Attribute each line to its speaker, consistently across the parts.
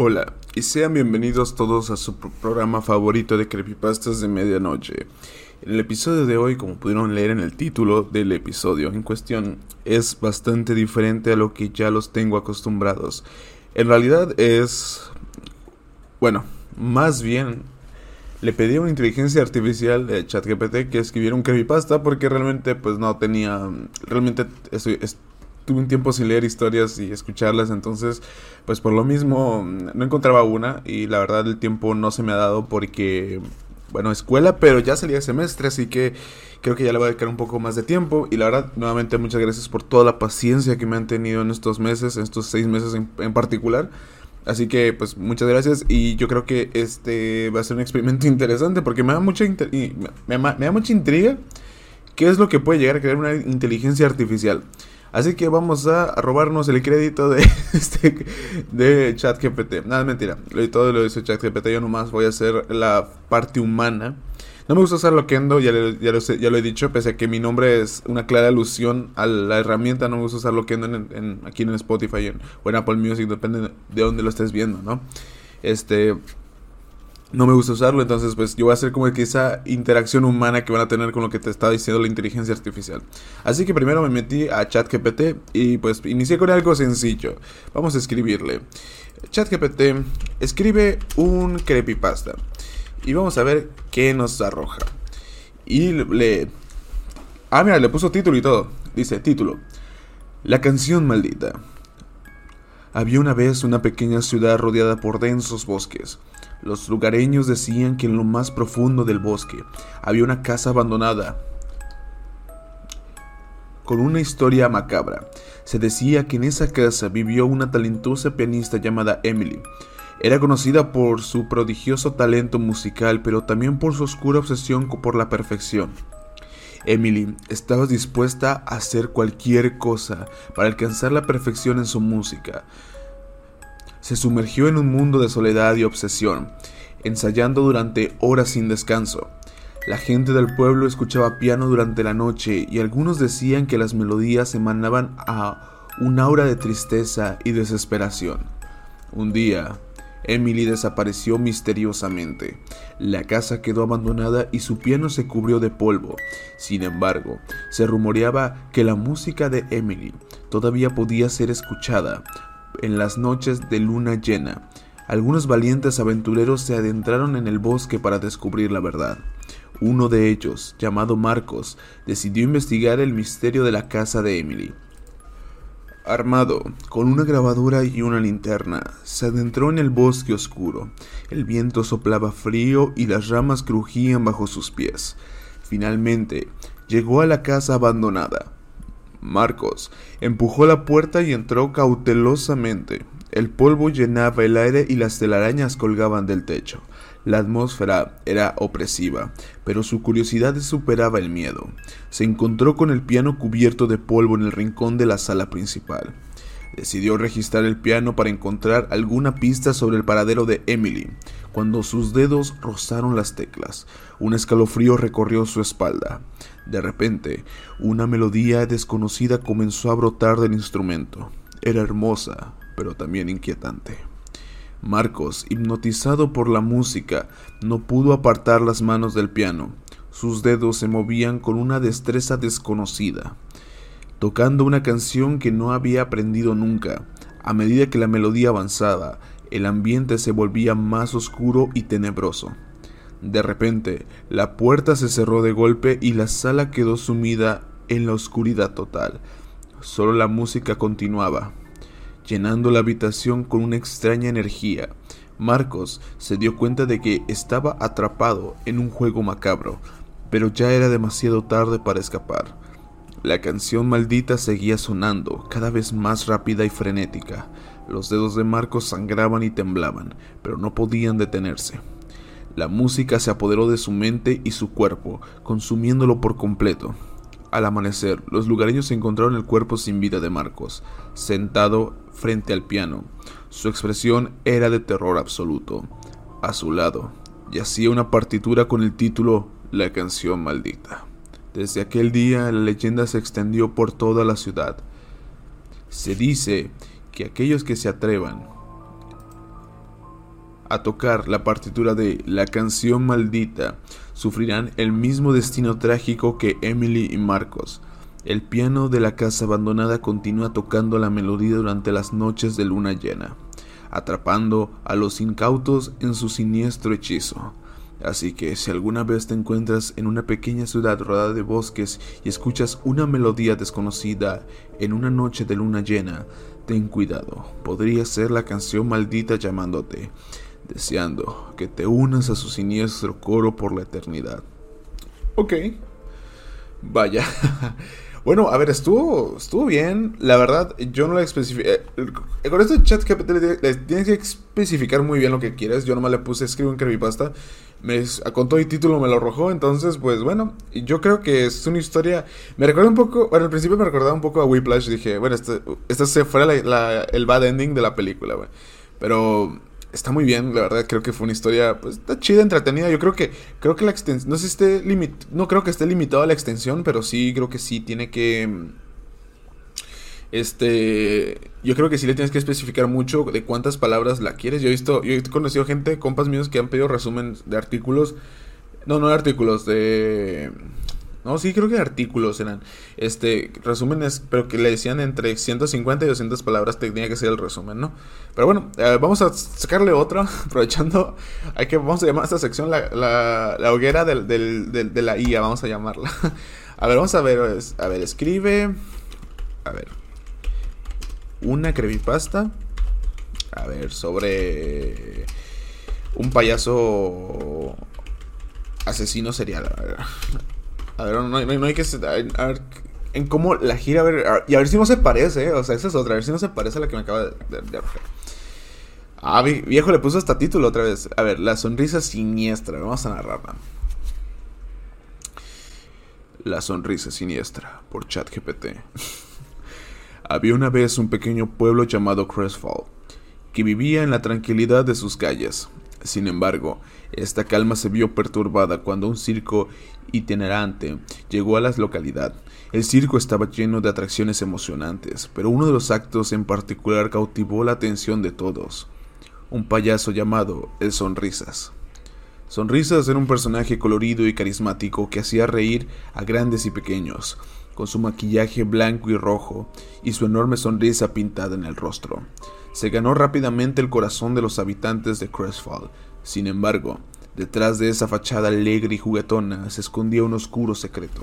Speaker 1: Hola y sean bienvenidos todos a su programa favorito de creepypastas de medianoche. En el episodio de hoy, como pudieron leer en el título del episodio en cuestión, es bastante diferente a lo que ya los tengo acostumbrados. En realidad es... bueno, más bien le pedí a una inteligencia artificial de ChatGPT que escribiera un creepypasta porque realmente pues no tenía... realmente estoy, tuve un tiempo sin leer historias y escucharlas, entonces pues por lo mismo no encontraba una y la verdad el tiempo no se me ha dado porque, bueno, escuela, pero ya salía semestre, así que creo que ya le voy a dedicar un poco más de tiempo y la verdad nuevamente muchas gracias por toda la paciencia que me han tenido en estos meses, en estos seis meses en, particular. Así que, pues, muchas gracias. Y yo creo que este va a ser un experimento interesante porque me da mucha, me da mucha intriga. ¿Qué es lo que puede llegar a crear una inteligencia artificial? Así que vamos a robarnos el crédito de este de ChatGPT. Nada, mentira. Todo lo dice ChatGPT. Yo nomás voy a hacer la parte humana. No me gusta usar Loquendo, ya, ya, lo, ya lo he dicho, pese a que mi nombre es una clara alusión a la herramienta, no me gusta usar Loquendo en, en, aquí en Spotify o en Apple Music, depende de dónde lo estés viendo, ¿no? Este, no me gusta usarlo, entonces pues yo voy a hacer como que esa interacción humana que van a tener con lo que te está diciendo la inteligencia artificial. Así que primero me metí a ChatGPT y pues inicié con algo sencillo. Vamos a escribirle. ChatGPT, escribe un creepypasta y vamos a ver qué nos arroja. Y le... Ah, mira, le puso título y todo. Dice, título. La canción maldita. Había una vez una pequeña ciudad rodeada por densos bosques. Los lugareños decían que en lo más profundo del bosque había una casa abandonada con una historia macabra. Se decía que en esa casa vivió una talentosa pianista llamada Emily. Era conocida por su prodigioso talento musical, pero también por su oscura obsesión por la perfección. Emily estaba dispuesta a hacer cualquier cosa para alcanzar la perfección en su música se sumergió en un mundo de soledad y obsesión, ensayando durante horas sin descanso. La gente del pueblo escuchaba piano durante la noche y algunos decían que las melodías emanaban a un aura de tristeza y desesperación. Un día, Emily desapareció misteriosamente. La casa quedó abandonada y su piano se cubrió de polvo. Sin embargo, se rumoreaba que la música de Emily todavía podía ser escuchada, en las noches de luna llena, algunos valientes aventureros se adentraron en el bosque para descubrir la verdad. Uno de ellos, llamado Marcos, decidió investigar el misterio de la casa de Emily. Armado, con una grabadora y una linterna, se adentró en el bosque oscuro. El viento soplaba frío y las ramas crujían bajo sus pies. Finalmente, llegó a la casa abandonada. Marcos empujó la puerta y entró cautelosamente. El polvo llenaba el aire y las telarañas colgaban del techo. La atmósfera era opresiva, pero su curiosidad superaba el miedo. Se encontró con el piano cubierto de polvo en el rincón de la sala principal. Decidió registrar el piano para encontrar alguna pista sobre el paradero de Emily. Cuando sus dedos rozaron las teclas, un escalofrío recorrió su espalda. De repente, una melodía desconocida comenzó a brotar del instrumento. Era hermosa, pero también inquietante. Marcos, hipnotizado por la música, no pudo apartar las manos del piano. Sus dedos se movían con una destreza desconocida, tocando una canción que no había aprendido nunca. A medida que la melodía avanzaba, el ambiente se volvía más oscuro y tenebroso. De repente, la puerta se cerró de golpe y la sala quedó sumida en la oscuridad total. Solo la música continuaba, llenando la habitación con una extraña energía. Marcos se dio cuenta de que estaba atrapado en un juego macabro, pero ya era demasiado tarde para escapar. La canción maldita seguía sonando, cada vez más rápida y frenética. Los dedos de Marcos sangraban y temblaban, pero no podían detenerse. La música se apoderó de su mente y su cuerpo, consumiéndolo por completo. Al amanecer, los lugareños encontraron el cuerpo sin vida de Marcos, sentado frente al piano. Su expresión era de terror absoluto. A su lado, yacía una partitura con el título La canción maldita. Desde aquel día la leyenda se extendió por toda la ciudad. Se dice que aquellos que se atrevan a tocar la partitura de La canción maldita sufrirán el mismo destino trágico que Emily y Marcos. El piano de la casa abandonada continúa tocando la melodía durante las noches de luna llena, atrapando a los incautos en su siniestro hechizo. Así que si alguna vez te encuentras en una pequeña ciudad rodeada de bosques y escuchas una melodía desconocida en una noche de luna llena, ten cuidado, podría ser la canción maldita llamándote, deseando que te unas a su siniestro coro por la eternidad. Ok. Vaya. Bueno, a ver, estuvo, estuvo bien. La verdad, yo no le especifiqué. Eh, con este chat que le tienes que especificar muy bien lo que quieres. Yo nomás le puse escribo en creepypasta. Me, con todo el título me lo arrojó. Entonces, pues bueno, yo creo que es una historia. Me recuerda un poco. Bueno, al principio me recordaba un poco a Whiplash. Dije, bueno, este, este se fuera el bad ending de la película, güey. Pero está muy bien, la verdad creo que fue una historia pues está chida, entretenida. Yo creo que creo que la extensión no sé si esté limit no creo que esté limitado a la extensión, pero sí creo que sí tiene que este, yo creo que sí le tienes que especificar mucho de cuántas palabras la quieres. Yo he visto, yo he conocido gente, compas míos que han pedido resumen de artículos, no, no de artículos, de no, sí, creo que artículos eran. Este, resúmenes, pero que le decían entre 150 y 200 palabras tenía que ser el resumen, ¿no? Pero bueno, eh, vamos a sacarle otra, aprovechando. Hay que, vamos a llamar a esta sección la, la, hoguera del, del, de la IA, vamos a llamarla. A ver, vamos a ver, a ver, escribe. A ver. Una creepypasta. A ver, sobre un payaso asesino serial. A ver, no, hay que. A en cómo la gira, a ver. y a ver si no se parece, ¿eh? O sea, esa es otra. A ver si no se parece a la que me acaba de, Ah, viejo, le puso hasta título otra vez. A ver, la sonrisa siniestra. Vamos a narrarla. La sonrisa siniestra, por ChatGPT. Había una vez un pequeño pueblo llamado Crestfall, que vivía en la tranquilidad de sus calles. Sin embargo, esta calma se vio perturbada cuando un circo itinerante llegó a la localidad. El circo estaba lleno de atracciones emocionantes, pero uno de los actos en particular cautivó la atención de todos. Un payaso llamado El Sonrisas. Sonrisas era un personaje colorido y carismático que hacía reír a grandes y pequeños, con su maquillaje blanco y rojo y su enorme sonrisa pintada en el rostro. Se ganó rápidamente el corazón de los habitantes de Crestfall. Sin embargo, Detrás de esa fachada alegre y juguetona se escondía un oscuro secreto.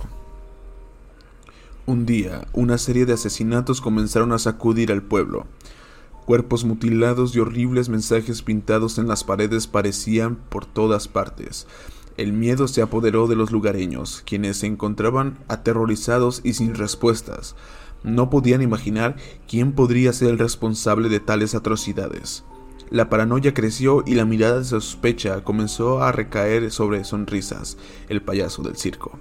Speaker 1: Un día, una serie de asesinatos comenzaron a sacudir al pueblo. Cuerpos mutilados y horribles mensajes pintados en las paredes parecían por todas partes. El miedo se apoderó de los lugareños, quienes se encontraban aterrorizados y sin respuestas. No podían imaginar quién podría ser el responsable de tales atrocidades. La paranoia creció y la mirada de sospecha comenzó a recaer sobre Sonrisas, el payaso del circo.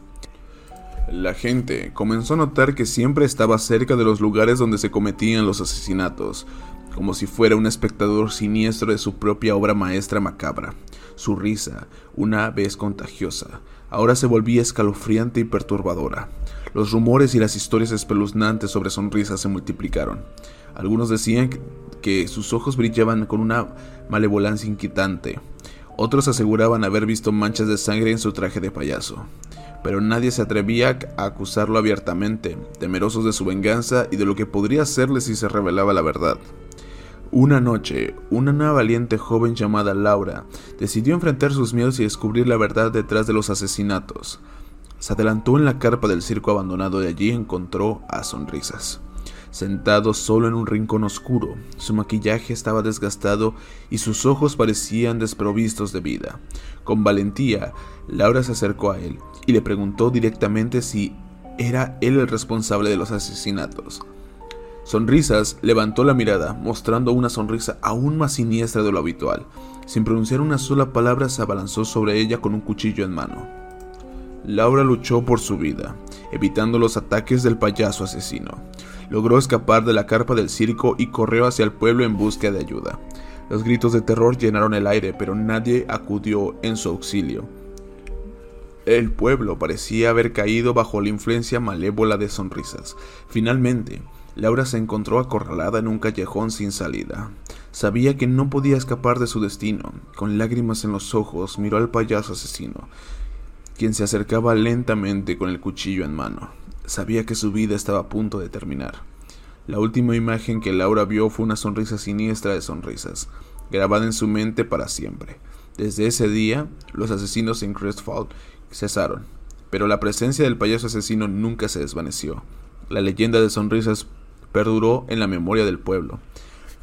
Speaker 1: La gente comenzó a notar que siempre estaba cerca de los lugares donde se cometían los asesinatos, como si fuera un espectador siniestro de su propia obra maestra macabra. Su risa, una vez contagiosa, ahora se volvía escalofriante y perturbadora. Los rumores y las historias espeluznantes sobre Sonrisas se multiplicaron. Algunos decían que sus ojos brillaban con una malevolancia inquietante. Otros aseguraban haber visto manchas de sangre en su traje de payaso. Pero nadie se atrevía a acusarlo abiertamente, temerosos de su venganza y de lo que podría hacerle si se revelaba la verdad. Una noche, una valiente joven llamada Laura decidió enfrentar sus miedos y descubrir la verdad detrás de los asesinatos. Se adelantó en la carpa del circo abandonado y allí encontró a Sonrisas sentado solo en un rincón oscuro. Su maquillaje estaba desgastado y sus ojos parecían desprovistos de vida. Con valentía, Laura se acercó a él y le preguntó directamente si era él el responsable de los asesinatos. Sonrisas levantó la mirada, mostrando una sonrisa aún más siniestra de lo habitual. Sin pronunciar una sola palabra, se abalanzó sobre ella con un cuchillo en mano. Laura luchó por su vida, evitando los ataques del payaso asesino logró escapar de la carpa del circo y corrió hacia el pueblo en busca de ayuda. Los gritos de terror llenaron el aire, pero nadie acudió en su auxilio. El pueblo parecía haber caído bajo la influencia malévola de sonrisas. Finalmente, Laura se encontró acorralada en un callejón sin salida. Sabía que no podía escapar de su destino. Con lágrimas en los ojos, miró al payaso asesino, quien se acercaba lentamente con el cuchillo en mano. Sabía que su vida estaba a punto de terminar. La última imagen que Laura vio fue una sonrisa siniestra de sonrisas, grabada en su mente para siempre. Desde ese día, los asesinos en Crestfall cesaron, pero la presencia del payaso asesino nunca se desvaneció. La leyenda de sonrisas perduró en la memoria del pueblo,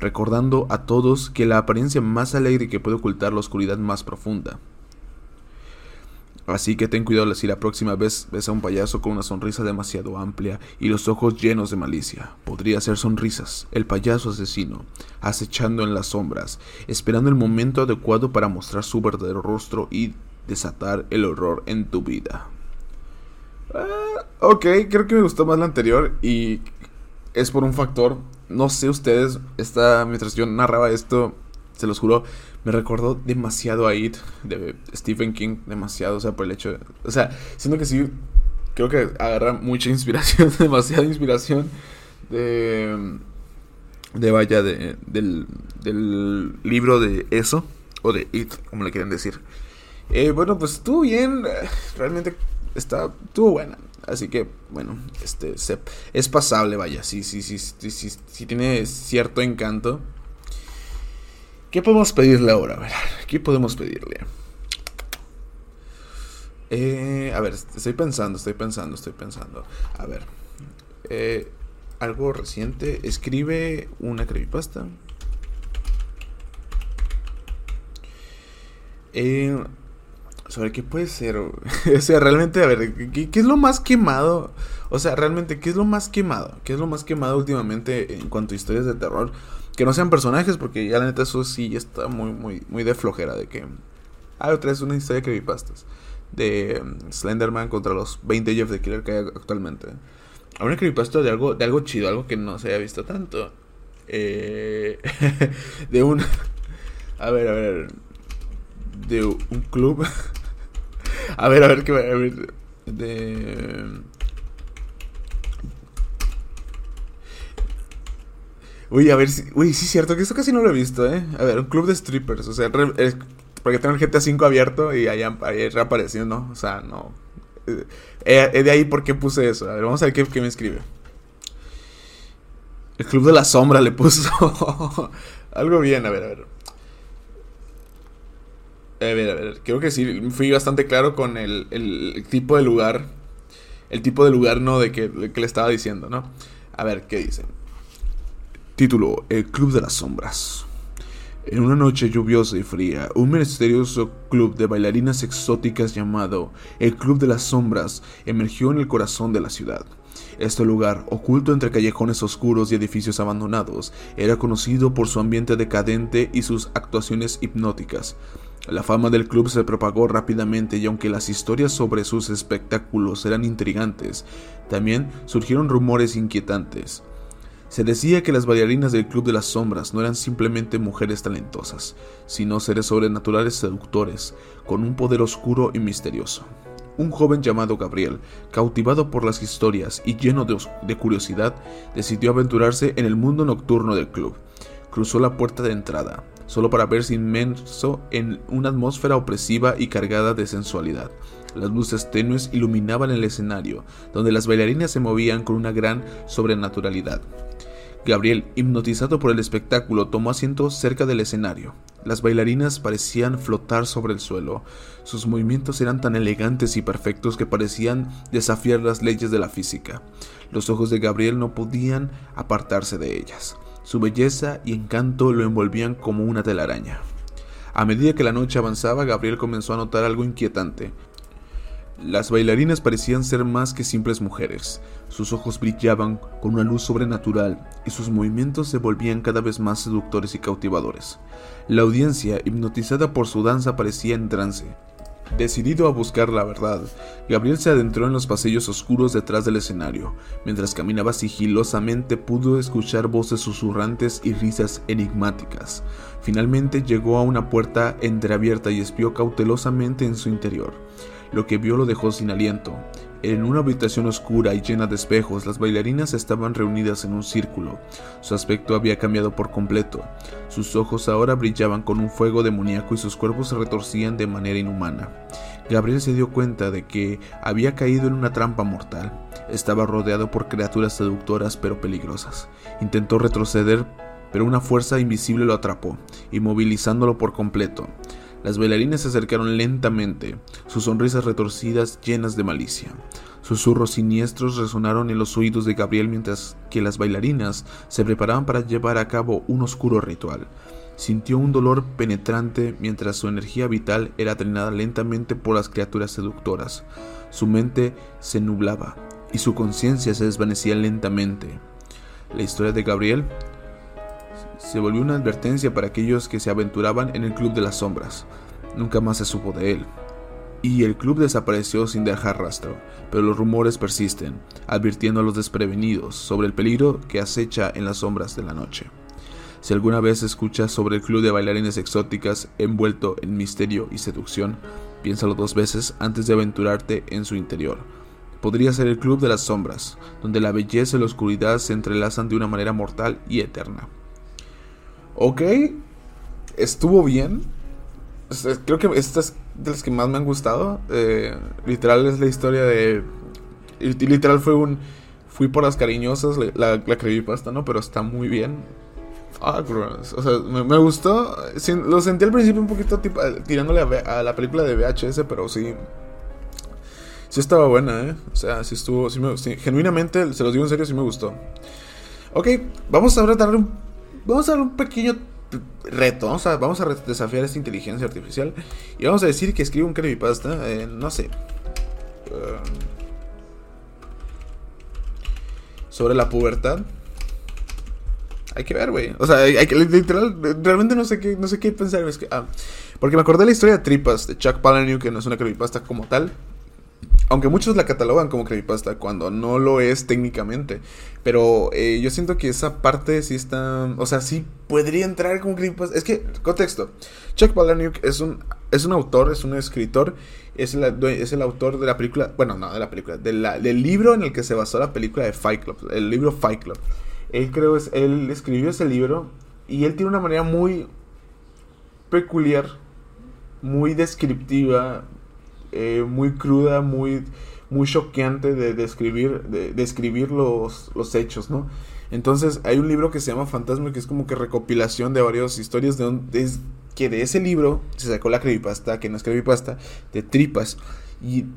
Speaker 1: recordando a todos que la apariencia más alegre que puede ocultar la oscuridad más profunda. Así que ten cuidado si la próxima vez ves a un payaso con una sonrisa demasiado amplia y los ojos llenos de malicia. Podría ser sonrisas, el payaso asesino, acechando en las sombras, esperando el momento adecuado para mostrar su verdadero rostro y desatar el horror en tu vida. Ah, ok, creo que me gustó más la anterior y es por un factor. No sé ustedes, esta, mientras yo narraba esto, se los juro, me recordó demasiado a It de Stephen King, demasiado, o sea, por el hecho de, o sea, siento que sí, creo que agarra mucha inspiración, demasiada inspiración de, de vaya, de, del, del libro de eso, o de It, como le quieren decir. Eh, bueno, pues estuvo bien, realmente está, estuvo buena. Así que, bueno, este es pasable, vaya. Sí, sí, sí, sí, tiene cierto encanto. ¿Qué podemos pedirle ahora? A ver, ¿qué podemos pedirle? Eh, a ver, estoy pensando, estoy pensando, estoy pensando. A ver, eh, algo reciente. Escribe una creepypasta. Eh, sobre qué puede ser. o sea, realmente, a ver, ¿qué, es lo más quemado? O sea, realmente, ¿qué es lo más quemado? ¿Qué es lo más quemado últimamente en cuanto a historias de terror? Que no sean personajes, porque ya la neta eso sí está muy, muy, muy de flojera. De que. Ah, otra es una historia de creepypastas. De um, Slenderman contra los 20 Jeff de Killer que hay actualmente. Una creepypasta de algo, de algo chido, algo que no se haya visto tanto. Eh, de un. A ver, a ver. De un club. A ver, a ver qué. A ver. De. Uy, a ver si. Uy, sí es cierto que esto casi no lo he visto, ¿eh? A ver, un club de strippers. O sea, porque tengo el GTA 5 abierto y ahí reapareció, ¿no? O sea, no. Eh, eh, de ahí por qué puse eso. A ver, vamos a ver qué me escribe. El club de la sombra le puso. Algo bien, a ver, a ver. A ver, a ver. Creo que sí, fui bastante claro con el, el, tipo de lugar. El tipo de lugar, ¿no? De que, de que le estaba diciendo, ¿no? A ver, ¿qué dicen? Título: El Club de las Sombras. En una noche lluviosa y fría, un misterioso club de bailarinas exóticas llamado el Club de las Sombras emergió en el corazón de la ciudad. Este lugar, oculto entre callejones oscuros y edificios abandonados, era conocido por su ambiente decadente y sus actuaciones hipnóticas. La fama del club se propagó rápidamente y aunque las historias sobre sus espectáculos eran intrigantes, también surgieron rumores inquietantes. Se decía que las bailarinas del Club de las Sombras no eran simplemente mujeres talentosas, sino seres sobrenaturales seductores, con un poder oscuro y misterioso. Un joven llamado Gabriel, cautivado por las historias y lleno de, curiosidad, decidió aventurarse en el mundo nocturno del club. Cruzó la puerta de entrada, solo para verse inmenso en una atmósfera opresiva y cargada de sensualidad. Las luces tenues iluminaban el escenario, donde las bailarinas se movían con una gran sobrenaturalidad. Gabriel, hipnotizado por el espectáculo, tomó asiento cerca del escenario. Las bailarinas parecían flotar sobre el suelo. Sus movimientos eran tan elegantes y perfectos que parecían desafiar las leyes de la física. Los ojos de Gabriel no podían apartarse de ellas. Su belleza y encanto lo envolvían como una telaraña. A medida que la noche avanzaba, Gabriel comenzó a notar algo inquietante. Las bailarinas parecían ser más que simples mujeres. Sus ojos brillaban con una luz sobrenatural y sus movimientos se volvían cada vez más seductores y cautivadores. La audiencia, hipnotizada por su danza, parecía en trance. Decidido a buscar la verdad, Gabriel se adentró en los pasillos oscuros detrás del escenario. Mientras caminaba sigilosamente pudo escuchar voces susurrantes y risas enigmáticas. Finalmente llegó a una puerta entreabierta y espió cautelosamente en su interior. Lo que vio lo dejó sin aliento. En una habitación oscura y llena de espejos, las bailarinas estaban reunidas en un círculo. Su aspecto había cambiado por completo. Sus ojos ahora brillaban con un fuego demoníaco y sus cuerpos se retorcían de manera inhumana. Gabriel se dio cuenta de que había caído en una trampa mortal. Estaba rodeado por criaturas seductoras pero peligrosas. Intentó retroceder, pero una fuerza invisible lo atrapó, inmovilizándolo por completo. Las bailarinas se acercaron lentamente, sus sonrisas retorcidas llenas de malicia. Susurros siniestros resonaron en los oídos de Gabriel mientras que las bailarinas se preparaban para llevar a cabo un oscuro ritual. Sintió un dolor penetrante mientras su energía vital era drenada lentamente por las criaturas seductoras. Su mente se nublaba y su conciencia se desvanecía lentamente. La historia de Gabriel se volvió una advertencia para aquellos que se aventuraban en el Club de las Sombras. Nunca más se supo de él. Y el club desapareció sin dejar rastro, pero los rumores persisten, advirtiendo a los desprevenidos sobre el peligro que acecha en las sombras de la noche. Si alguna vez escuchas sobre el club de bailarines exóticas envuelto en misterio y seducción, piénsalo dos veces antes de aventurarte en su interior. Podría ser el club de las sombras, donde la belleza y la oscuridad se entrelazan de una manera mortal y eterna. Ok, estuvo bien. Creo que esta es de las que más me han gustado. Eh, literal es la historia de... Literal fue un... Fui por las cariñosas, la, la creepypasta, ¿no? Pero está muy bien. Ah, o sea, me, gustó. lo sentí al principio un poquito tipo, tirándole a, la película de VHS, pero sí. Sí estaba buena, ¿eh? O sea, sí estuvo. genuinamente, se los digo en serio, sí me gustó. Ok, vamos a darle un vamos a dar un pequeño reto. Vamos a, desafiar esta inteligencia artificial. Y vamos a decir que escribe un creepypasta. Eh, no sé. Um, sobre la pubertad. Hay que ver, güey. O sea, hay, que literal, realmente no sé qué, no sé qué pensar. Ah, porque me acordé de la historia de Tripas de Chuck Palahniuk, que no es una creepypasta como tal aunque muchos la catalogan como creepypasta cuando no lo es técnicamente. Pero eh, yo siento que esa parte sí está. O sea, sí podría entrar como creepypasta. Es que, contexto: Chuck Palahniuk es un, es un autor, es un escritor. Es, es el autor de la película. Bueno, no de la película. del libro en el que se basó la película de Fight Club. El libro Fight Club. Él creo es. Él escribió ese libro. Y él tiene una manera muy peculiar. Muy descriptiva eh, muy cruda, muy, muy choqueante de describir, de, describir los, los hechos, ¿no? Entonces hay un libro que se llama Fantasma que es como que recopilación de varias historias de, que de ese libro se sacó la creepypasta, que no es creepypasta, de tripas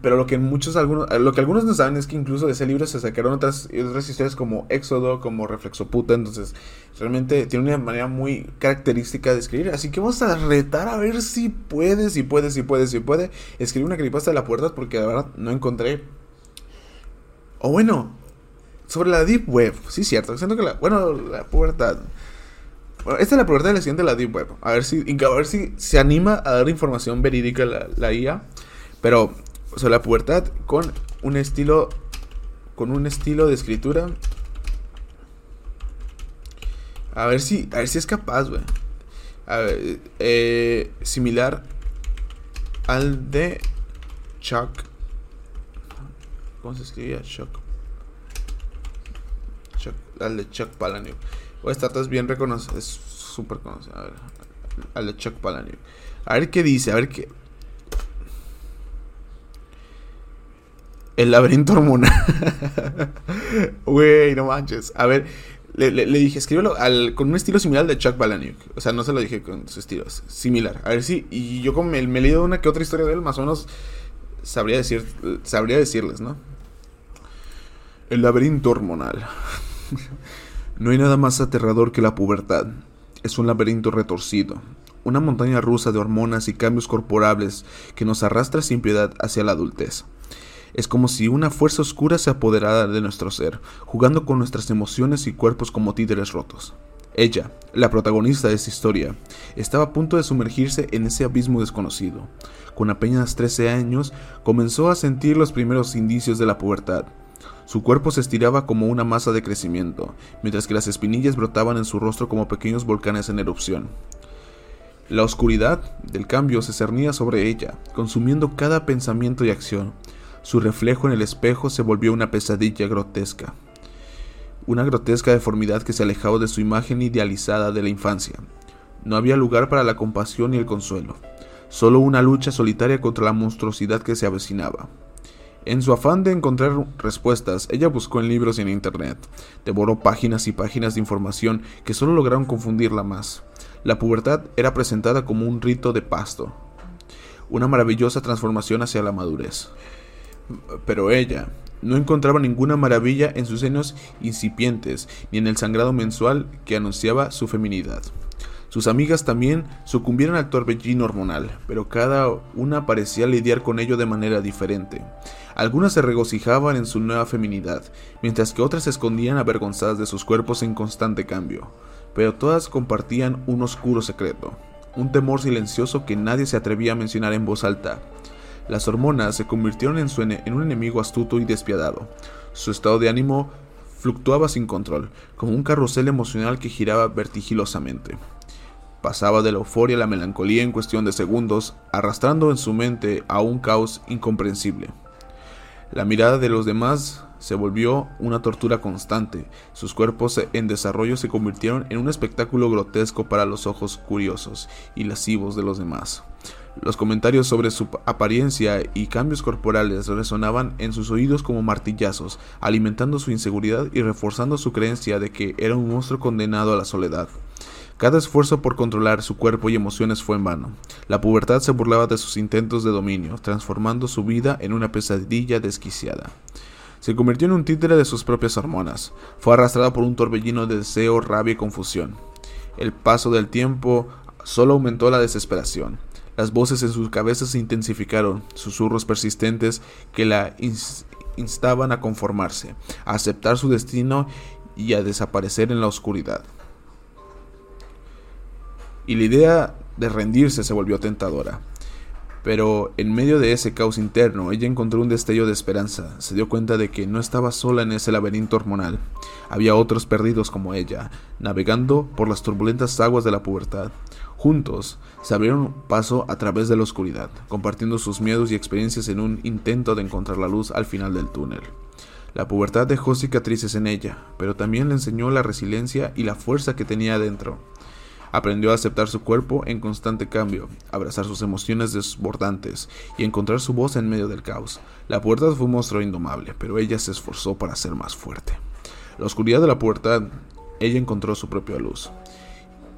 Speaker 1: pero lo que muchos algunos, lo que algunos no saben es que incluso de ese libro se sacaron otras, otras historias como Éxodo, como Reflexo Puta, entonces realmente tiene una manera muy característica de escribir, así que vamos a retar a ver si puede, si puede, si puede, si puede escribir una creepypasta de la puerta porque la verdad no encontré. O bueno, sobre la Deep Web, sí cierto, siento que la, bueno, la pubertad. Esta es la pubertad de la siguiente la Deep Web. A ver si, a ver si se anima a dar información verídica la, la IA. Pero o sea, la pubertad con un estilo con un estilo de escritura a ver si a ver si es capaz, güey. A ver, eh, similar al de Chuck ¿Cómo se escribía? Chuck. Chuck al de Chuck Palahniuk. O esta es bien reconocido, es súper conocido. A ver, al de Chuck Palahniuk. A ver qué dice, a ver qué El laberinto hormonal. Güey, no manches. A ver, le, dije, escríbelo con un estilo similar de Chuck Palahniuk. O sea, no se lo dije con su estilo, similar. A ver si. Y yo como me, me he leído una que otra historia de él, más o menos sabría, decir, sabría decirles, ¿no? El laberinto hormonal. no hay nada más aterrador que la pubertad. Es un laberinto retorcido, una montaña rusa de hormonas y cambios corporales que nos arrastra sin piedad hacia la adultez. Es como si una fuerza oscura se apoderara de nuestro ser, jugando con nuestras emociones y cuerpos como títeres rotos. Ella, la protagonista de esta historia, estaba a punto de sumergirse en ese abismo desconocido. Con apenas 13 años, comenzó a sentir los primeros indicios de la pubertad. Su cuerpo se estiraba como una masa de crecimiento, mientras que las espinillas brotaban en su rostro como pequeños volcanes en erupción. La oscuridad del cambio se cernía sobre ella, consumiendo cada pensamiento y acción. Su reflejo en el espejo se volvió una pesadilla grotesca. Una grotesca deformidad que se alejaba de su imagen idealizada de la infancia. No había lugar para la compasión y el consuelo, solo una lucha solitaria contra la monstruosidad que se avecinaba. En su afán de encontrar respuestas, ella buscó en libros y en internet, devoró páginas y páginas de información que solo lograron confundirla más. La pubertad era presentada como un rito de pasto, una maravillosa transformación hacia la madurez. Pero ella no encontraba ninguna maravilla en sus senos incipientes ni en el sangrado mensual que anunciaba su feminidad. Sus amigas también sucumbieron al torbellino hormonal, pero cada una parecía lidiar con ello de manera diferente. Algunas se regocijaban en su nueva feminidad, mientras que otras se escondían avergonzadas de sus cuerpos en constante cambio. Pero todas compartían un oscuro secreto, un temor silencioso que nadie se atrevía a mencionar en voz alta. Las hormonas se convirtieron en, en un enemigo astuto y despiadado. Su estado de ánimo fluctuaba sin control, como un carrusel emocional que giraba vertigilosamente. Pasaba de la euforia a la melancolía en cuestión de segundos, arrastrando en su mente a un caos incomprensible. La mirada de los demás se volvió una tortura constante. Sus cuerpos en desarrollo se convirtieron en un espectáculo grotesco para los ojos curiosos y lascivos de los demás. Los comentarios sobre su apariencia y cambios corporales resonaban en sus oídos como martillazos, alimentando su inseguridad y reforzando su creencia de que era un monstruo condenado a la soledad. Cada esfuerzo por controlar su cuerpo y emociones fue en vano. La pubertad se burlaba de sus intentos de dominio, transformando su vida en una pesadilla desquiciada. Se convirtió en un títere de sus propias hormonas. Fue arrastrada por un torbellino de deseo, rabia y confusión. El paso del tiempo solo aumentó la desesperación. Las voces en su cabeza se intensificaron, susurros persistentes que la instaban a conformarse, a aceptar su destino y a desaparecer en la oscuridad y la idea de rendirse se volvió tentadora. Pero en medio de ese caos interno, ella encontró un destello de esperanza. Se dio cuenta de que no estaba sola en ese laberinto hormonal. Había otros perdidos como ella, navegando por las turbulentas aguas de la pubertad. Juntos, se abrieron paso a través de la oscuridad, compartiendo sus miedos y experiencias en un intento de encontrar la luz al final del túnel. La pubertad dejó cicatrices en ella, pero también le enseñó la resiliencia y la fuerza que tenía dentro. Aprendió a aceptar su cuerpo en constante cambio, abrazar sus emociones desbordantes y encontrar su voz en medio del caos. La puerta fue un monstruo indomable, pero ella se esforzó para ser más fuerte. La oscuridad de la puerta, ella encontró su propia luz.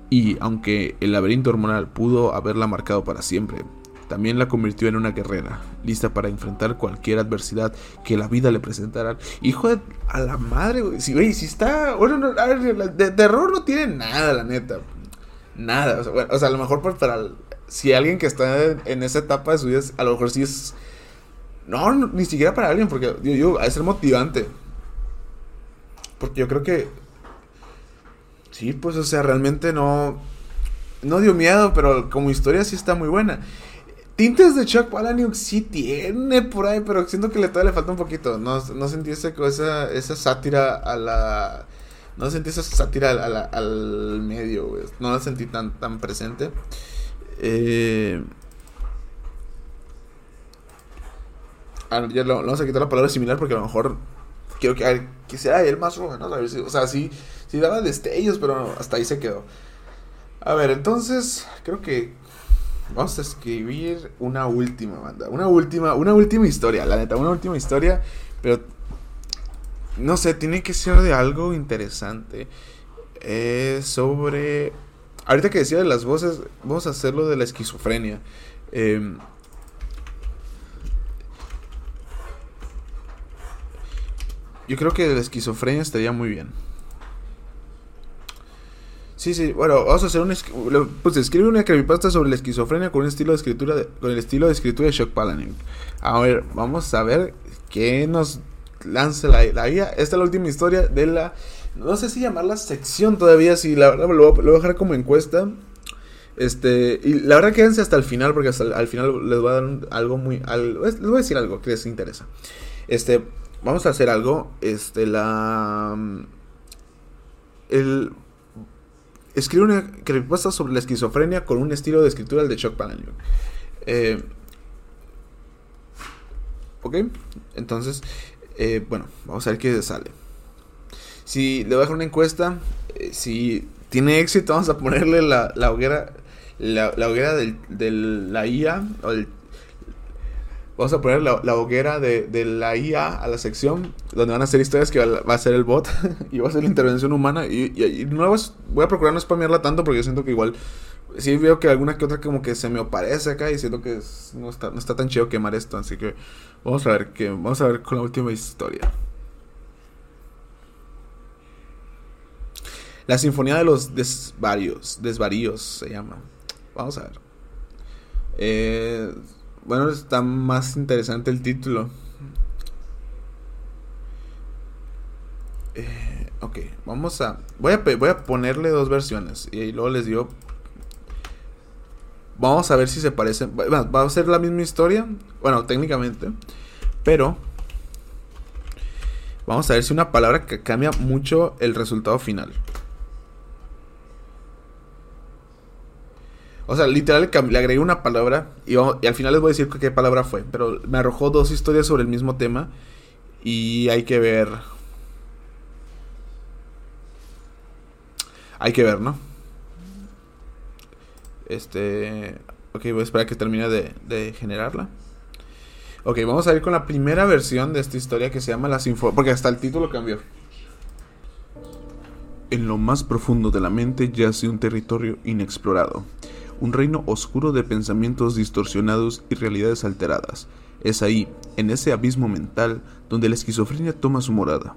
Speaker 1: Y aunque el laberinto hormonal pudo haberla marcado para siempre, también la convirtió en una guerrera, lista para enfrentar cualquier adversidad que la vida le presentara. Hijo de a la madre, güey. Si, si está. Bueno, de terror no tiene nada, la neta nada. O sea, a lo mejor para. Si alguien que está en, esa etapa de su vida, a lo mejor sí es. No, ni siquiera para alguien, porque yo, yo, a ser motivante. Porque yo creo que. Sí, pues, o sea, realmente no. No dio miedo, pero como historia sí está muy buena. Tintes de Chuck Palahniuk sí tiene por ahí, pero siento que le todavía le falta un poquito. No, no sentí esa, esa sátira a la no sentí esa sátira al, medio, güey. No la sentí tan, tan presente. Eh... Ah, ya lo, vamos a quitar la palabra similar porque a lo mejor quiero que, que sea él más joven, ¿no? O sea, sí, sí daba destellos, pero hasta ahí se quedó. A ver, entonces creo que vamos a escribir una última banda, una última, una última historia, la neta, una última historia, pero no sé, tiene que ser de algo interesante. Eh, sobre... Ahorita que decía de las voces, vamos a hacerlo de la esquizofrenia. Em, yo creo que la esquizofrenia estaría muy bien. Sí, sí, bueno, vamos a hacer un... Pues escribe una creepypasta sobre la esquizofrenia con un estilo de escritura con el estilo de escritura de Shock Palahniuk. A ver, vamos a ver qué nos lance la, la guía. Esta es la última historia de la. No sé si llamarla sección todavía, si la verdad lo, voy a dejar como encuesta. Este, y la verdad quédense hasta el final, porque hasta al final les voy a dar algo muy. les voy a decir algo que les interesa. Este, vamos a hacer algo. Este, la. El. Escribe una creepypasta sobre la esquizofrenia con un estilo de escritura el de Chuck Palahniuk. Eh, ¿Ok? Entonces, eh, bueno, vamos a ver qué sale. Si le voy a dejar una encuesta, eh, si tiene éxito, vamos a ponerle la, la hoguera, la, hoguera del, de la IA, o vamos a poner la, hoguera de, de, la IA a la sección donde van a ser historias que va, a ser el bot y va a ser la intervención humana. Y, y, no voy a procurar no spamearla tanto porque yo siento que igual sí veo que alguna que otra como que se me aparece acá y siento que no, está, no está tan chido quemar esto. Así que vamos a ver que vamos a ver con la última historia. La Sinfonía de los Desvarios. Desvaríos se llama. Vamos a ver. Eh, bueno, está más interesante el título. Eh, ok, vamos a voy, a. voy a ponerle dos versiones. Y luego les digo. Vamos a ver si se parecen. Va a ser la misma historia. Bueno, técnicamente. Pero. Vamos a ver si una palabra que cambia mucho el resultado final. O sea, literal le agregué una palabra y, al final les voy a decir qué palabra fue. Pero me arrojó dos historias sobre el mismo tema y hay que ver. Hay que ver, ¿no? Este. Ok, voy a esperar que termine de, de generarla. Ok, vamos a ir con la primera versión de esta historia que se llama La Sinfonía. Porque hasta el título cambió. En lo más profundo de la mente yace un territorio inexplorado un reino oscuro de pensamientos distorsionados y realidades alteradas. Es ahí, en ese abismo mental, donde la esquizofrenia toma su morada.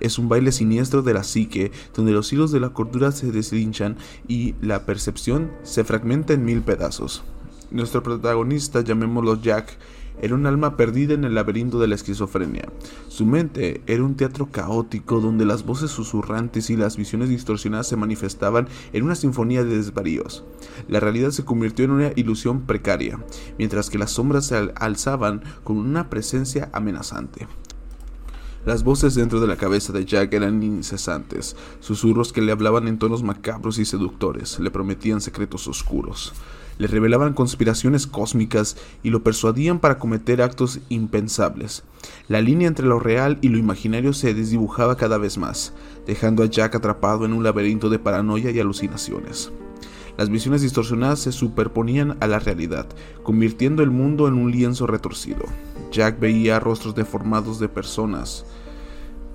Speaker 1: Es un baile siniestro de la psique, donde los hilos de la cordura se deslinchan y la percepción se fragmenta en mil pedazos. Nuestro protagonista, llamémoslo Jack, era un alma perdida en el laberinto de la esquizofrenia. Su mente era un teatro caótico donde las voces susurrantes y las visiones distorsionadas se manifestaban en una sinfonía de desvaríos. La realidad se convirtió en una ilusión precaria, mientras que las sombras se alzaban con una presencia amenazante. Las voces dentro de la cabeza de Jack eran incesantes, susurros que le hablaban en tonos macabros y seductores, le prometían secretos oscuros le revelaban conspiraciones cósmicas y lo persuadían para cometer actos impensables. La línea entre lo real y lo imaginario se desdibujaba cada vez más, dejando a Jack atrapado en un laberinto de paranoia y alucinaciones. Las visiones distorsionadas se superponían a la realidad, convirtiendo el mundo en un lienzo retorcido. Jack veía rostros deformados de personas,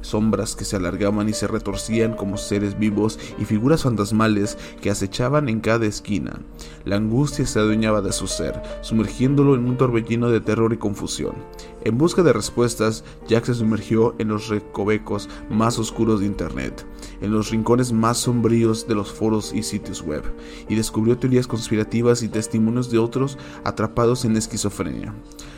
Speaker 1: sombras que se alargaban y se retorcían como seres vivos y figuras fantasmales que acechaban en cada esquina. La angustia se adueñaba de su ser, sumergiéndolo en un torbellino de terror y confusión. En busca de respuestas, Jack se sumergió en los recovecos más oscuros de Internet, en los rincones más sombríos de los foros y sitios web, y descubrió teorías conspirativas y testimonios de otros atrapados en esquizofrenia.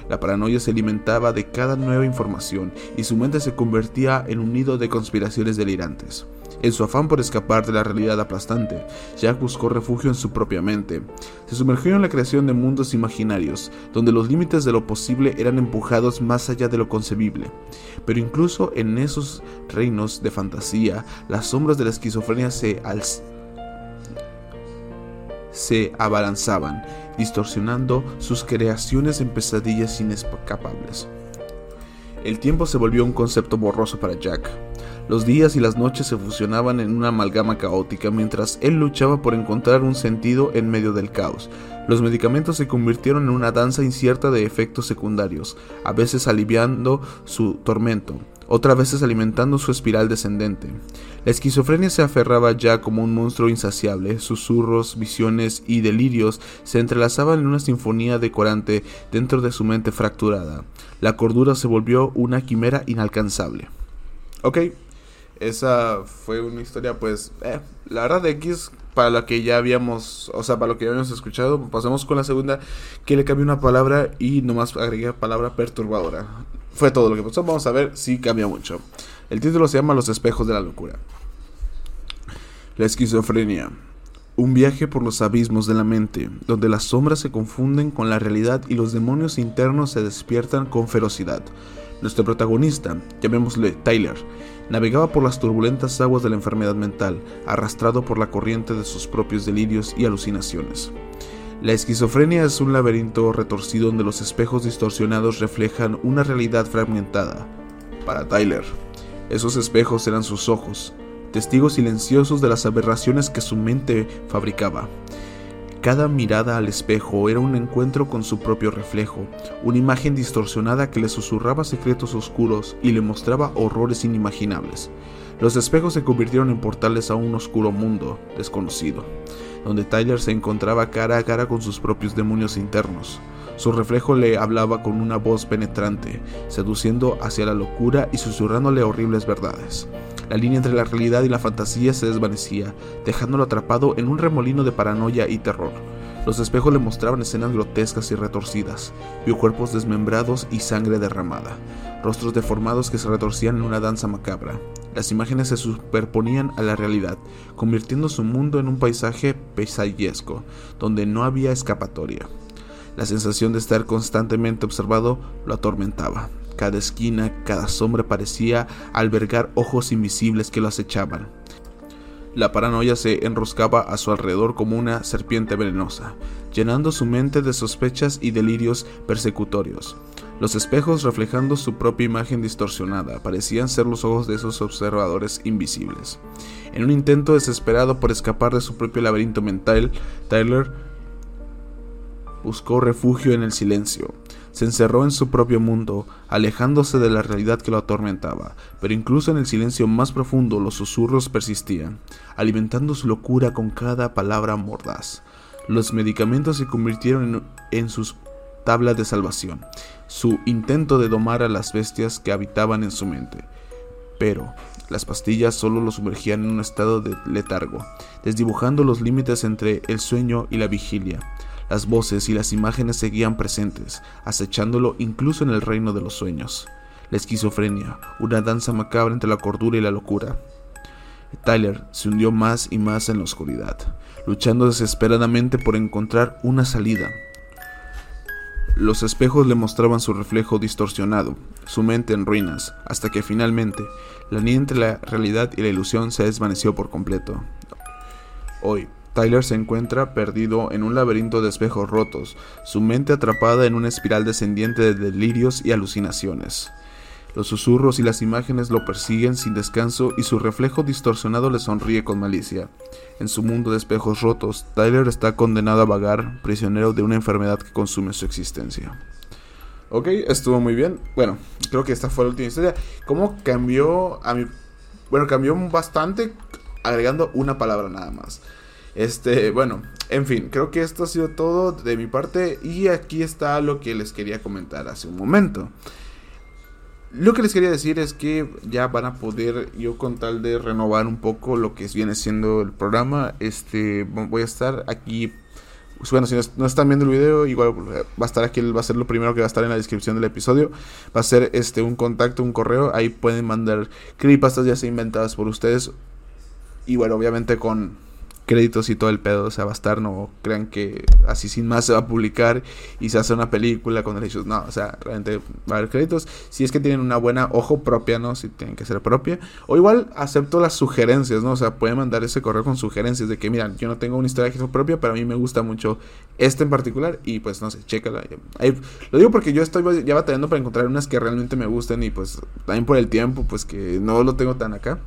Speaker 1: La paranoia se alimentaba de cada nueva información y su mente se convertía en un nido de conspiraciones delirantes. En su afán por escapar de la realidad aplastante, Jack buscó refugio en su propia mente. Se sumergió en la creación de mundos imaginarios, donde los límites de lo posible eran empujados más allá de lo concebible. Pero incluso en esos reinos de fantasía, las sombras de la esquizofrenia se, se abalanzaban distorsionando sus creaciones en pesadillas inescapables. El tiempo se volvió un concepto borroso para Jack. Los días y las noches se fusionaban en una amalgama caótica mientras él luchaba por encontrar un sentido en medio del caos. Los medicamentos se convirtieron en una danza incierta de efectos secundarios, a veces aliviando su tormento, otras veces alimentando su espiral descendente. La esquizofrenia se aferraba ya como un monstruo insaciable, susurros, visiones y delirios se entrelazaban en una sinfonía decorante dentro de su mente fracturada. La cordura se volvió una quimera inalcanzable. Ok, esa fue una historia pues, eh, la verdad de X para la que ya habíamos, o sea, para lo que ya habíamos escuchado. Pasamos con la segunda, que le cambié una palabra y nomás agregué palabra perturbadora fue todo lo que pasó. Vamos a ver si cambia mucho. El título se llama Los espejos de la locura. La esquizofrenia. Un viaje por los abismos de la mente, donde las sombras se confunden con la realidad y los demonios internos se despiertan con ferocidad. Nuestro protagonista, llamémosle Tyler, navegaba por las turbulentas aguas de la enfermedad mental, arrastrado por la corriente de sus propios delirios y alucinaciones. La esquizofrenia es un laberinto retorcido donde los espejos distorsionados reflejan una realidad fragmentada. Para Tyler, esos espejos eran sus ojos, testigos silenciosos de las aberraciones que su mente fabricaba. Cada mirada al espejo era un encuentro con su propio reflejo, una imagen distorsionada que le susurraba secretos oscuros y le mostraba horrores inimaginables. Los espejos se convirtieron en portales a un oscuro mundo desconocido, donde Tyler se encontraba cara a cara con sus propios demonios internos. Su reflejo le hablaba con una voz penetrante, seduciendo hacia la locura y susurrándole horribles verdades. La línea entre la realidad y la fantasía se desvanecía, dejándolo atrapado en un remolino de paranoia y terror. Los espejos le mostraban escenas grotescas y retorcidas. Vio cuerpos desmembrados y sangre derramada, rostros deformados que se retorcían en una danza macabra. Las imágenes se superponían a la realidad, convirtiendo su mundo en un paisaje pesadillesco, donde no había escapatoria. La sensación de estar constantemente observado lo atormentaba. Cada esquina, cada sombra parecía albergar ojos invisibles que lo acechaban. La paranoia se enroscaba a su alrededor como una serpiente venenosa, llenando su mente de sospechas y delirios persecutorios. Los espejos reflejando su propia imagen distorsionada parecían ser los ojos de esos observadores invisibles. En un intento desesperado por escapar de su propio laberinto mental, Tyler buscó refugio en el silencio. Se encerró en su propio mundo, alejándose de la realidad que lo atormentaba, pero incluso en el silencio más profundo los susurros persistían, alimentando su locura con cada palabra mordaz. Los medicamentos se convirtieron en, en sus tablas de salvación, su intento de domar a las bestias que habitaban en su mente. Pero las pastillas solo lo sumergían en un estado de letargo, desdibujando los límites entre el sueño y la vigilia. Las voces y las imágenes seguían presentes, acechándolo incluso en el reino de los sueños. La esquizofrenia, una danza macabra entre la cordura y la locura. Tyler se hundió más y más en la oscuridad, luchando desesperadamente por encontrar una salida. Los espejos le mostraban su reflejo distorsionado, su mente en ruinas, hasta que finalmente la línea entre la realidad y la ilusión se desvaneció por completo. Hoy, Tyler se encuentra perdido en un laberinto de espejos rotos, su mente atrapada en una espiral descendiente de delirios y alucinaciones. Los susurros y las imágenes lo persiguen sin descanso y su reflejo distorsionado le sonríe con malicia. En su mundo de espejos rotos, Tyler está condenado a vagar, prisionero de una enfermedad que consume su existencia. Ok, estuvo muy bien. Bueno, creo que esta fue la última historia. ¿Cómo cambió a mi... Bueno, cambió bastante agregando una palabra nada más. Este, bueno, en fin, creo que esto ha sido todo de mi parte y aquí está lo que les quería comentar hace un momento. Lo que les quería decir es que ya van a poder, yo con tal de renovar un poco lo que viene siendo el programa, este, voy a estar aquí, bueno, si no están viendo el video, igual va a estar aquí, va a ser lo primero que va a estar en la descripción del episodio, va a ser este, un contacto, un correo, ahí pueden mandar creepypastas ya sea inventadas por ustedes, y bueno, obviamente con créditos y todo el pedo, o sea, va a estar, no crean que así sin más se va a publicar y se hace una película con derechos, no, o sea, realmente va a haber créditos, si es que tienen una buena ojo propia, ¿no? Si tienen que ser propia, o igual acepto las sugerencias, ¿no? O sea, pueden mandar ese correo con sugerencias de que, mira, yo no tengo una historia que propia, pero a mí me gusta mucho este en particular y pues no sé, chécala. Ahí, lo digo porque yo estoy ya batallando para encontrar unas que realmente me gusten y pues también por el tiempo, pues que no lo tengo tan acá.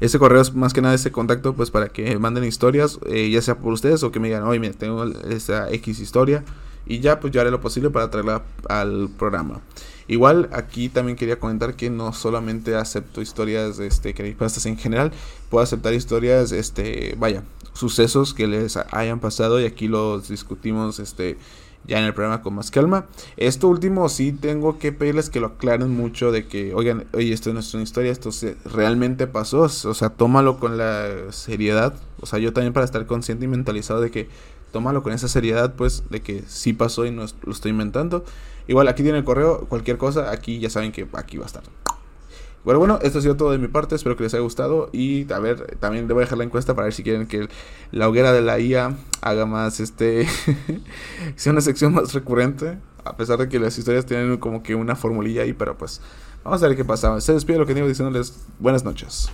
Speaker 1: Ese correo es más que nada ese contacto, pues para que manden historias, eh, ya sea por ustedes o que me digan, oye, mira, tengo esa X historia. Y ya, pues yo haré lo posible para traerla al programa. Igual aquí también quería comentar que no solamente acepto historias este creepypastas en general, puedo aceptar historias este vaya, sucesos que les hayan pasado y aquí los discutimos este ya en el programa con más calma. Esto último sí tengo que pedirles que lo aclaren mucho de que, oigan, oye, esto no es una historia, esto se, realmente pasó, o sea, tómalo con la seriedad, o sea, yo también para estar consciente y mentalizado de que tómalo con esa seriedad, pues, de que sí pasó y no lo estoy inventando. Igual, aquí tiene el correo, cualquier cosa, aquí ya saben que aquí va a estar. Bueno, bueno, esto ha sido todo de mi parte. Espero que les haya gustado. Y a ver, también voy a dejar la encuesta para ver si quieren que la hoguera de la IA haga más este. sea una sección más recurrente. A pesar de que las historias tienen como que una formulilla ahí, pero pues vamos a ver qué pasa. Se despide lo que digo diciéndoles buenas noches.